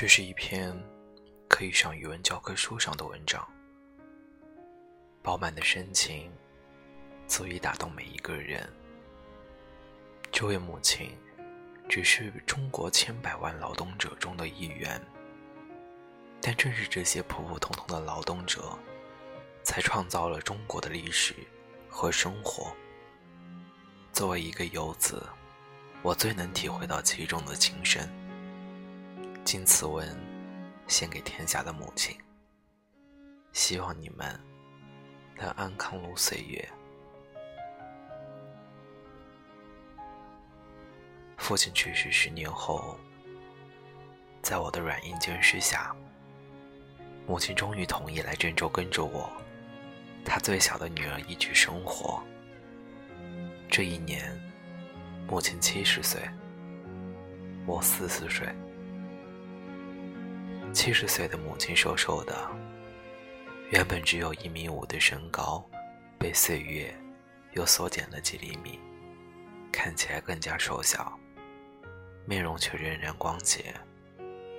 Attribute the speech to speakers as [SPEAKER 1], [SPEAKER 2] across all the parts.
[SPEAKER 1] 这是一篇可以上语文教科书上的文章，饱满的深情足以打动每一个人。这位母亲只是中国千百万劳动者中的一员，但正是这些普普通通的劳动者，才创造了中国的历史和生活。作为一个游子，我最能体会到其中的情深。今此文献给天下的母亲，希望你们能安康如岁月。父亲去世十年后，在我的软硬兼施下，母亲终于同意来郑州跟着我，她最小的女儿一起生活。这一年，母亲七十岁，我四十岁。七十岁的母亲瘦瘦的，原本只有一米五的身高，被岁月又缩减了几厘米，看起来更加瘦小，面容却仍然光洁，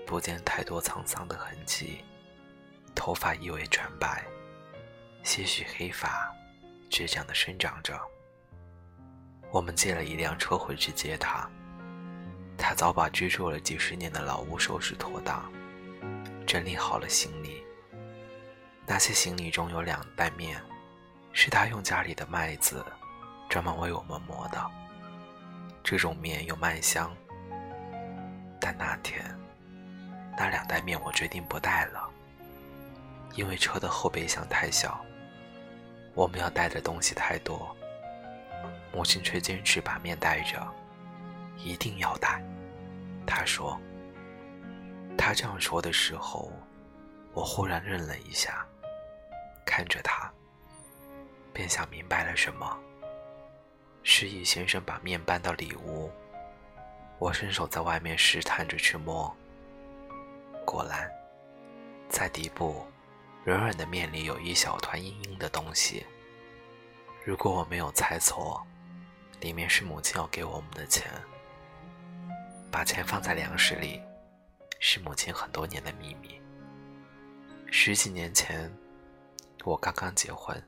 [SPEAKER 1] 不见太多沧桑的痕迹，头发亦未全白，些许黑发倔强地生长着。我们借了一辆车回去接她，她早把居住了几十年的老屋收拾妥当。整理好了行李，那些行李中有两袋面，是他用家里的麦子专门为我们磨的。这种面有麦香，但那天那两袋面我决定不带了，因为车的后备箱太小，我们要带的东西太多。母亲却坚持把面带着，一定要带。她说。他这样说的时候，我忽然愣了一下，看着他，便想明白了什么。示意先生把面搬到里屋，我伸手在外面试探着去摸，果然，在底部软软的面里有一小团硬硬的东西。如果我没有猜错，里面是母亲要给我们的钱。把钱放在粮食里。是母亲很多年的秘密。十几年前，我刚刚结婚，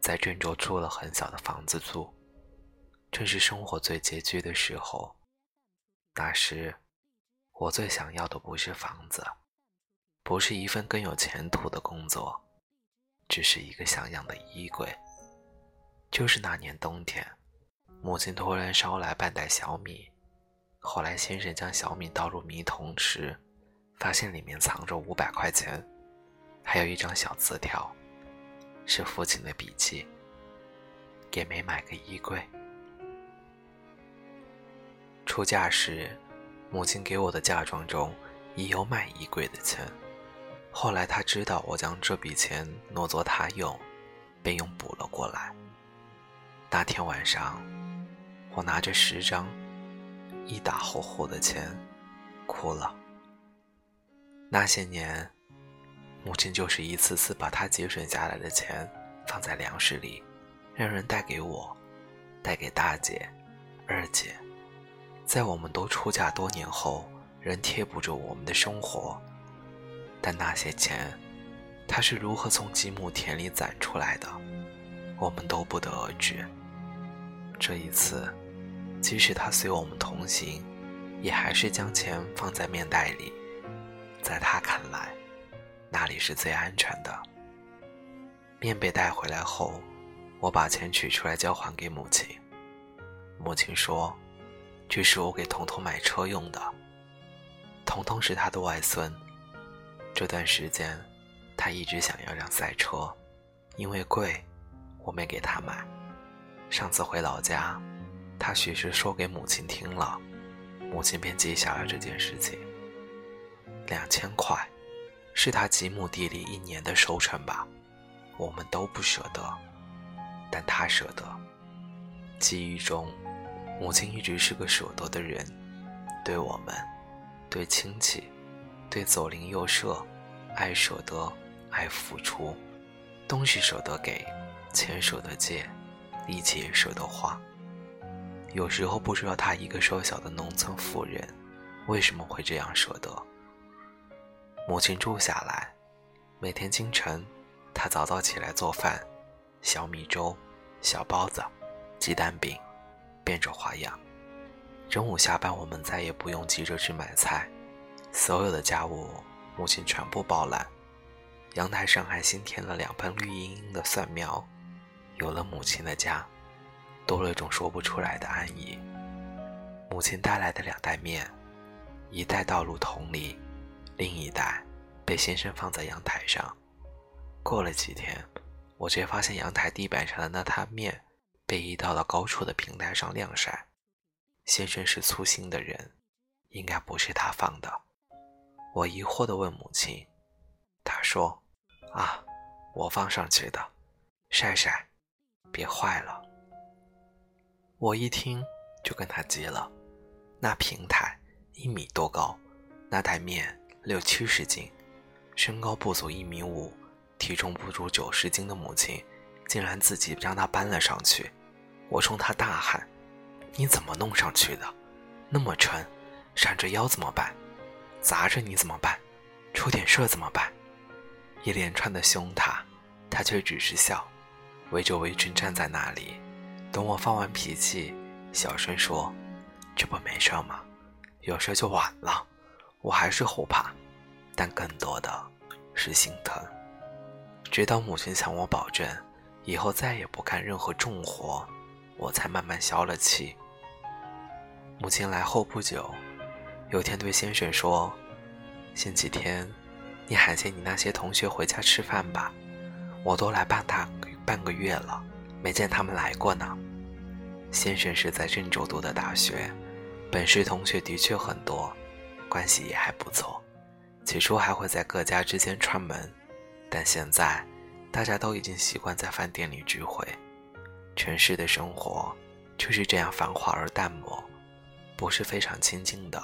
[SPEAKER 1] 在郑州租了很小的房子住，正是生活最拮据的时候。那时，我最想要的不是房子，不是一份更有前途的工作，只是一个像样的衣柜。就是那年冬天，母亲突然捎来半袋小米。后来，先生将小米倒入米桶时，发现里面藏着五百块钱，还有一张小字条，是父亲的笔记。给没买个衣柜。出嫁时，母亲给我的嫁妆中已有买衣柜的钱。后来，他知道我将这笔钱挪作他用，便用补了过来。那天晚上，我拿着十张。一沓厚厚的钱，哭了。那些年，母亲就是一次次把她节省下来的钱放在粮食里，让人带给我，带给大姐、二姐。在我们都出嫁多年后，仍贴补着我们的生活。但那些钱，她是如何从几亩田里攒出来的，我们都不得而知。这一次。即使他随我们同行，也还是将钱放在面袋里。在他看来，那里是最安全的。面被带回来后，我把钱取出来交还给母亲。母亲说：“这是我给彤彤买车用的。彤彤是他的外孙，这段时间他一直想要辆赛车，因为贵，我没给他买。上次回老家。”他许是说给母亲听了，母亲便记下了这件事情。两千块，是他几亩地里一年的收成吧？我们都不舍得，但他舍得。记忆中，母亲一直是个舍得的人，对我们，对亲戚，对左邻右舍，爱舍得，爱付出，东西舍得给，钱舍得借，力气也舍得花。有时候不知道她一个瘦小的农村妇人，为什么会这样舍得。母亲住下来，每天清晨，她早早起来做饭，小米粥、小包子、鸡蛋饼，变着花样。中午下班，我们再也不用急着去买菜，所有的家务母亲全部包揽。阳台上还新添了两盆绿茵茵的蒜苗，有了母亲的家，多了一种说不出来的安逸。母亲带来的两袋面，一袋倒入桶里，另一袋被先生放在阳台上。过了几天，我却发现阳台地板上的那摊面被移到了高处的平台上晾晒。先生是粗心的人，应该不是他放的。我疑惑地问母亲，她说：“啊，我放上去的，晒晒，别坏了。”我一听就跟他急了。那平台一米多高，那台面六七十斤，身高不足一米五，体重不足九十斤的母亲，竟然自己将它搬了上去。我冲他大喊：“你怎么弄上去的？那么沉，闪着腰怎么办？砸着你怎么办？出点事怎么办？”一连串的凶他，他却只是笑，围着围裙站在那里，等我放完脾气，小声说。这不没事吗？有事就晚了。我还是后怕，但更多的是心疼。直到母亲向我保证，以后再也不干任何重活，我才慢慢消了气。母亲来后不久，有天对先生说：“前几天，你喊些你那些同学回家吃饭吧。我都来半大半个月了，没见他们来过呢。”先生是在郑州读的大学。本市同学的确很多，关系也还不错。起初还会在各家之间串门，但现在大家都已经习惯在饭店里聚会。城市的生活就是这样繁华而淡漠，不是非常亲近的，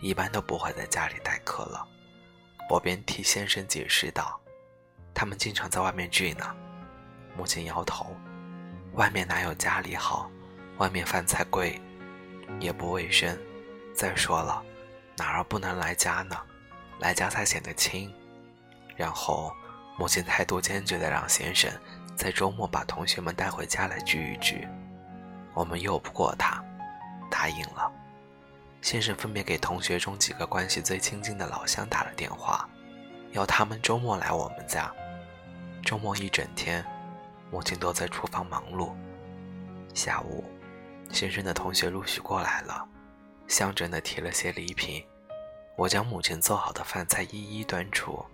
[SPEAKER 1] 一般都不会在家里待客了。我便替先生解释道：“他们经常在外面聚呢。”母亲摇头：“外面哪有家里好？外面饭菜贵。”也不卫生。再说了，哪儿不能来家呢？来家才显得亲。然后，母亲态度坚决地让先生在周末把同学们带回家来聚一聚。我们拗不过他，答应了。先生分别给同学中几个关系最亲近的老乡打了电话，要他们周末来我们家。周末一整天，母亲都在厨房忙碌。下午。先生的同学陆续过来了，象征的提了些礼品。我将母亲做好的饭菜一一端出。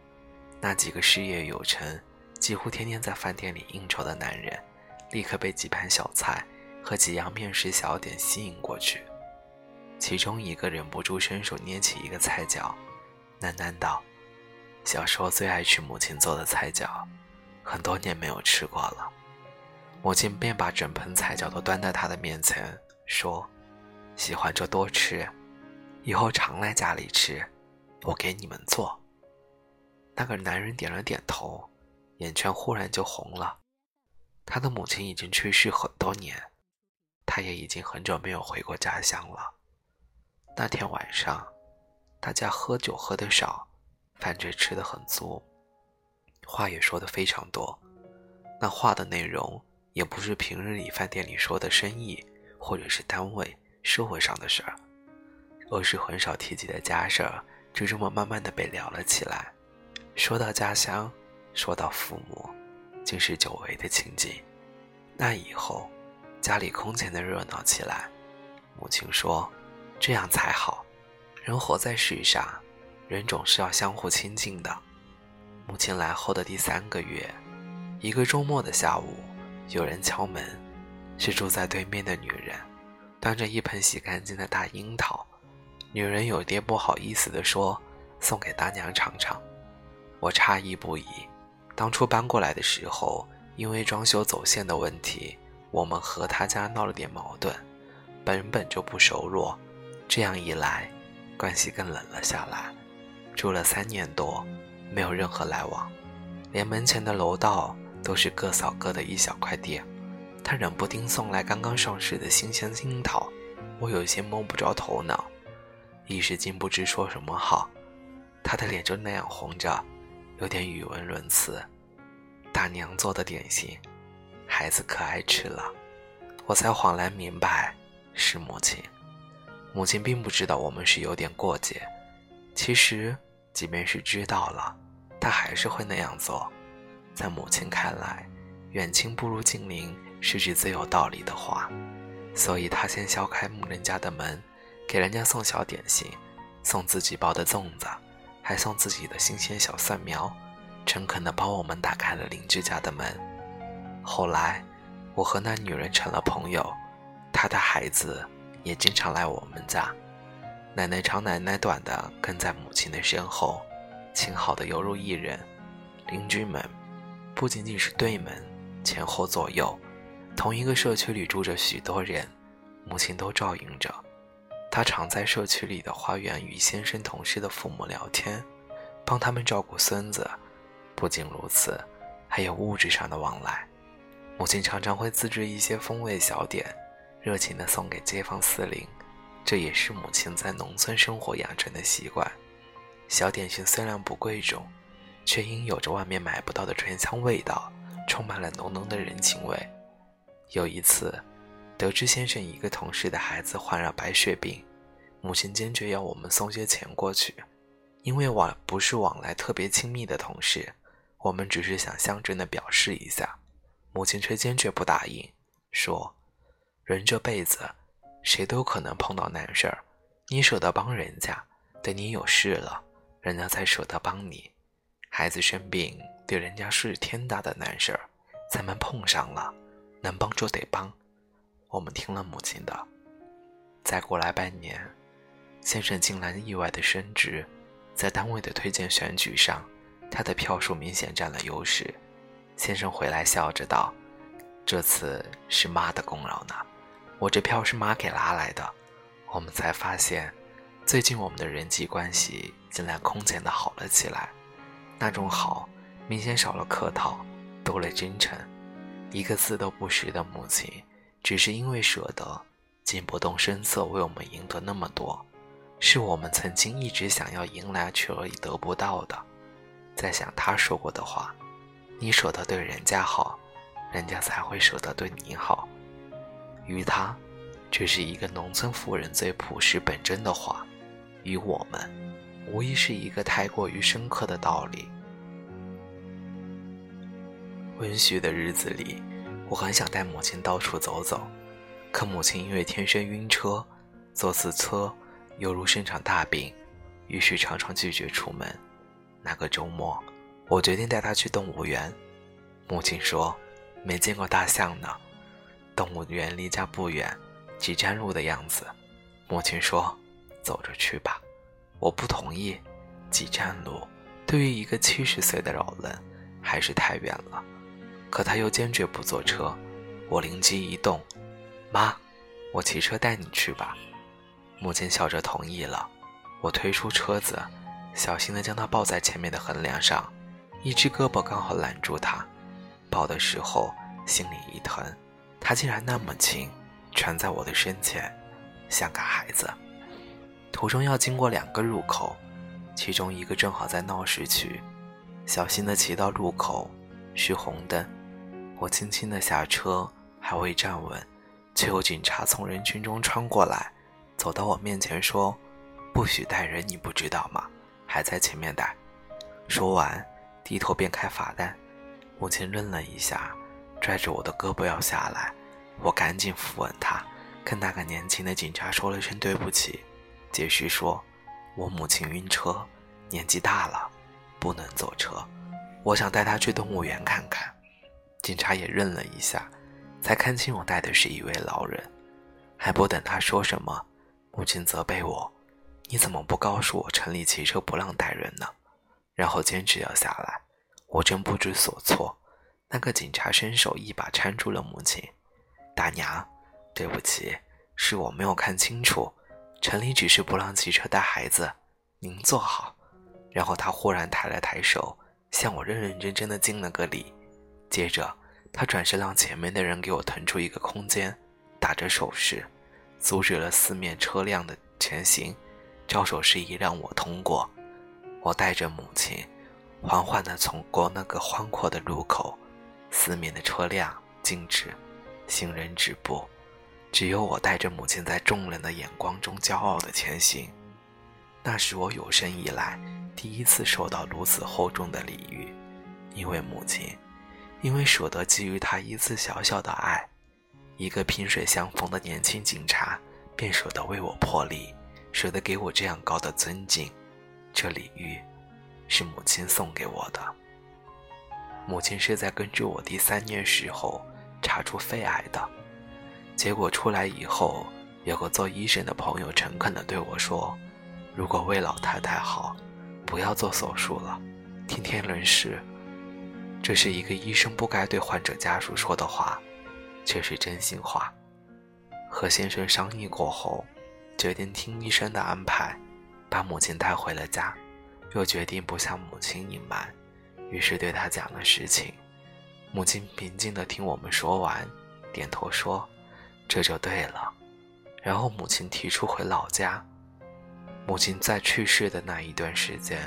[SPEAKER 1] 那几个事业有成、几乎天天在饭店里应酬的男人，立刻被几盘小菜和几样面食小点吸引过去。其中一个忍不住伸手捏起一个菜角，喃喃道：“小时候最爱吃母亲做的菜角，很多年没有吃过了。”母亲便把整盆菜饺都端在他的面前，说：“喜欢就多吃，以后常来家里吃，我给你们做。”那个男人点了点头，眼圈忽然就红了。他的母亲已经去世很多年，他也已经很久没有回过家乡了。那天晚上，大家喝酒喝得少，饭却吃得很足，话也说得非常多。那话的内容。也不是平日里饭店里说的生意，或者是单位、社会上的事儿，而是很少提及的家事儿，就这么慢慢的被聊了起来。说到家乡，说到父母，竟是久违的情景。那以后，家里空前的热闹起来。母亲说：“这样才好，人活在世上，人总是要相互亲近的。”母亲来后的第三个月，一个周末的下午。有人敲门，是住在对面的女人，端着一盆洗干净的大樱桃。女人有点不好意思地说：“送给大娘尝尝。”我诧异不已。当初搬过来的时候，因为装修走线的问题，我们和他家闹了点矛盾，本本就不熟络。这样一来，关系更冷了下来。住了三年多，没有任何来往，连门前的楼道。都是各扫各的一小块地，他冷不丁送来刚刚上市的新鲜樱桃，我有些摸不着头脑，一时竟不知说什么好。他的脸就那样红着，有点语无伦次。大娘做的点心，孩子可爱吃了，我才恍然明白是母亲。母亲并不知道我们是有点过节，其实即便是知道了，她还是会那样做。在母亲看来，远亲不如近邻是句最有道理的话，所以她先敲开木人家的门，给人家送小点心，送自己包的粽子，还送自己的新鲜小蒜苗。诚恳地帮我们打开了邻居家的门。后来，我和那女人成了朋友，她的孩子也经常来我们家。奶奶长奶奶短的跟在母亲的身后，亲好的犹如一人。邻居们不仅仅是对门，前后左右，同一个社区里住着许多人，母亲都照应着。她常在社区里的花园与先生同事的父母聊天，帮他们照顾孙子。不仅如此，还有物质上的往来。母亲常常会自制一些风味小点，热情地送给街坊四邻。这也是母亲在农村生活养成的习惯。小点心虽然不贵重，却因有着外面买不到的醇香味道，充满了浓浓的人情味。有一次，得知先生一个同事的孩子患了白血病，母亲坚决要我们送些钱过去，因为往不是往来特别亲密的同事。我们只是想象征的表示一下，母亲却坚决不答应，说：“人这辈子，谁都可能碰到难事儿，你舍得帮人家，等你有事了，人家才舍得帮你。孩子生病，对人家是天大的难事儿，咱们碰上了，能帮就得帮。”我们听了母亲的。再过来半年，先生竟然意外的升职，在单位的推荐选举上。他的票数明显占了优势，先生回来笑着道：“这次是妈的功劳呢，我这票是妈给拉来的。”我们才发现，最近我们的人际关系竟然空前的好了起来。那种好，明显少了客套，多了真诚。一个字都不识的母亲，只是因为舍得，竟不动声色为我们赢得那么多，是我们曾经一直想要迎来却而已得不到的。在想他说过的话：“你舍得对人家好，人家才会舍得对你好。”于他，这是一个农村妇人最朴实本真的话；于我们，无疑是一个太过于深刻的道理。温煦的日子里，我很想带母亲到处走走，可母亲因为天生晕车，坐次车犹如生场大病，于是常常拒绝出门。那个周末，我决定带她去动物园。母亲说：“没见过大象呢。”动物园离家不远，几站路的样子。母亲说：“走着去吧。”我不同意，几站路对于一个七十岁的老人还是太远了。可他又坚决不坐车。我灵机一动：“妈，我骑车带你去吧。”母亲笑着同意了。我推出车子。小心地将他抱在前面的横梁上，一只胳膊刚好揽住他。抱的时候心里一疼，他竟然那么轻，蜷在我的身前，像个孩子。途中要经过两个入口，其中一个正好在闹市区。小心地骑到路口，是红灯。我轻轻地下车，还未站稳，却有警察从人群中穿过来，走到我面前说：“不许带人，你不知道吗？”还在前面带，说完，低头便开罚单。母亲愣了一下，拽着我的胳膊要下来，我赶紧扶稳他，跟那个年轻的警察说了声对不起，解释说，我母亲晕车，年纪大了，不能坐车，我想带她去动物园看看。警察也愣了一下，才看清我带的是一位老人，还不等他说什么，母亲责备我。你怎么不告诉我城里骑车不让带人呢？然后坚持要下来，我真不知所措。那个警察伸手一把搀住了母亲。大娘，对不起，是我没有看清楚，城里只是不让骑车带孩子，您坐好。然后他忽然抬了抬手，向我认认真真的敬了个礼。接着他转身让前面的人给我腾出一个空间，打着手势，阻止了四面车辆的前行。招手示意让我通过，我带着母亲，缓缓地从过那个宽阔的路口，四面的车辆静止，行人止步，只有我带着母亲在众人的眼光中骄傲地前行。那是我有生以来第一次受到如此厚重的礼遇，因为母亲，因为舍得给予她一次小小的爱，一个萍水相逢的年轻警察，便舍得为我破例，舍得给我这样高的尊敬。这礼遇，是母亲送给我的。母亲是在根治我第三年时候查出肺癌的，结果出来以后，有个做医生的朋友诚恳地对我说：“如果为老太太好，不要做手术了，听天论事。”这是一个医生不该对患者家属说的话，却是真心话。和先生商议过后，决定听医生的安排。把母亲带回了家，又决定不向母亲隐瞒，于是对他讲了实情。母亲平静地听我们说完，点头说：“这就对了。”然后母亲提出回老家。母亲在去世的那一段时间，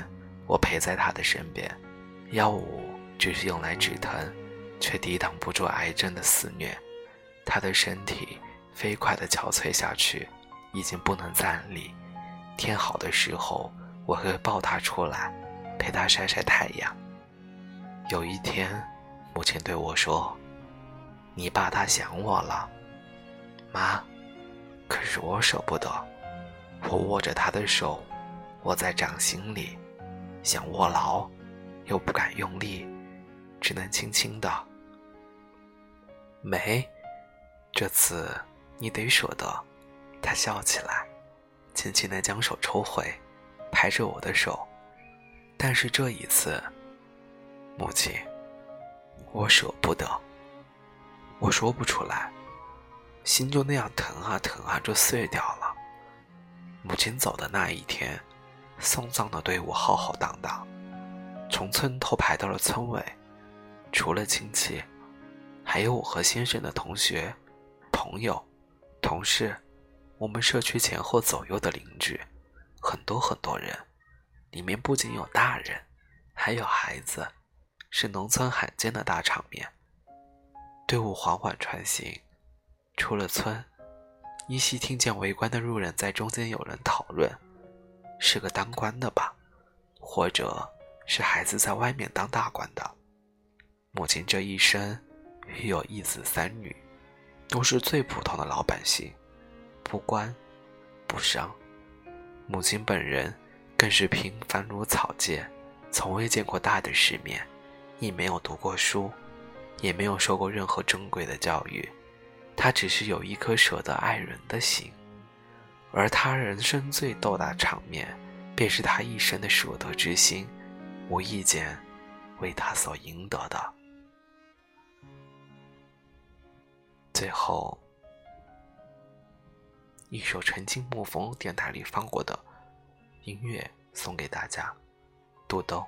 [SPEAKER 1] 我陪在她的身边。药物只是用来止疼，却抵挡不住癌症的肆虐。她的身体飞快地憔悴下去，已经不能站立。天好的时候，我会抱他出来，陪他晒晒太阳。有一天，母亲对我说：“你爸他想我了，妈。”可是我舍不得，我握着他的手，握在掌心里，想握牢，又不敢用力，只能轻轻的。没，这次你得舍得。他笑起来。轻轻地将手抽回，拍着我的手。但是这一次，母亲，我舍不得。我说不出来，心就那样疼啊疼啊，就碎掉了。母亲走的那一天，送葬的队伍浩浩荡荡，从村头排到了村尾。除了亲戚，还有我和先生的同学、朋友、同事。我们社区前后左右的邻居，很多很多人，里面不仅有大人，还有孩子，是农村罕见的大场面。队伍缓缓穿行，出了村，依稀听见围观的路人在中间有人讨论：是个当官的吧，或者是孩子在外面当大官的。母亲这一生育有一子三女，都是最普通的老百姓。不官，不商，母亲本人更是平凡如草芥，从未见过大的世面，亦没有读过书，也没有受过任何正规的教育。他只是有一颗舍得爱人的心，而他人生最斗大场面，便是他一生的舍得之心，无意间为他所赢得的。最后。一首陈清木风电台里放过的音乐，送给大家，肚兜。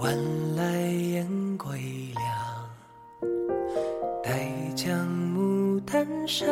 [SPEAKER 2] 晚来燕归凉，待将牡丹上。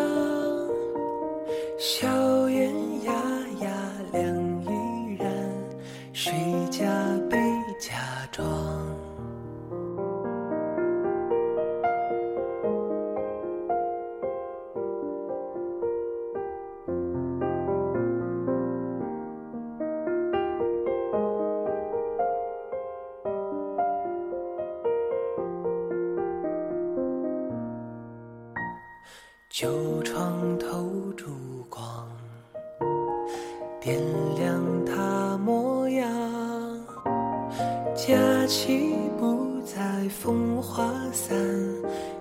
[SPEAKER 2] 花散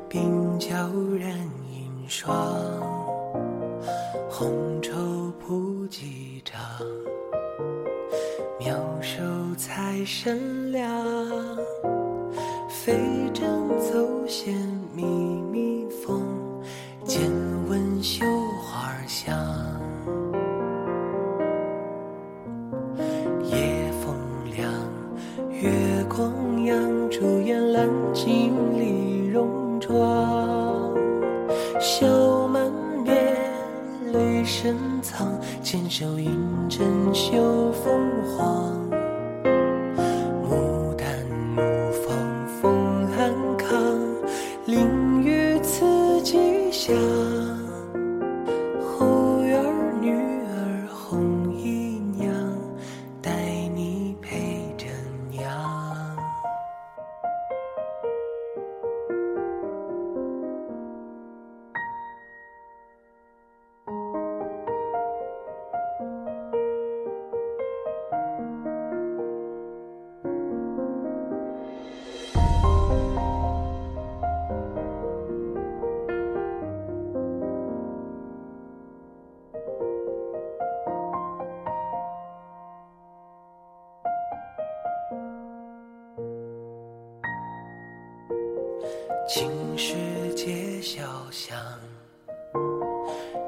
[SPEAKER 2] 鬓角染银霜，红绸铺几张妙手，才身量飞针走线。吉祥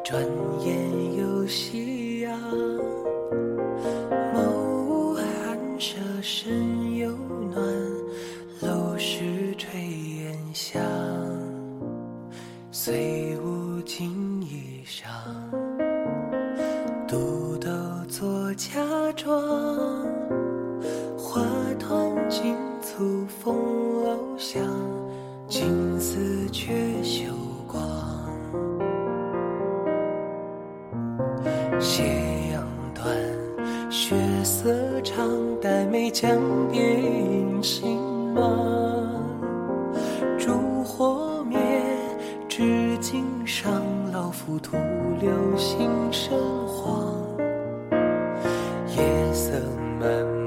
[SPEAKER 2] 转眼又夕阳。江边影心满，烛火灭，纸巾上老浮徒留心生荒，夜色满。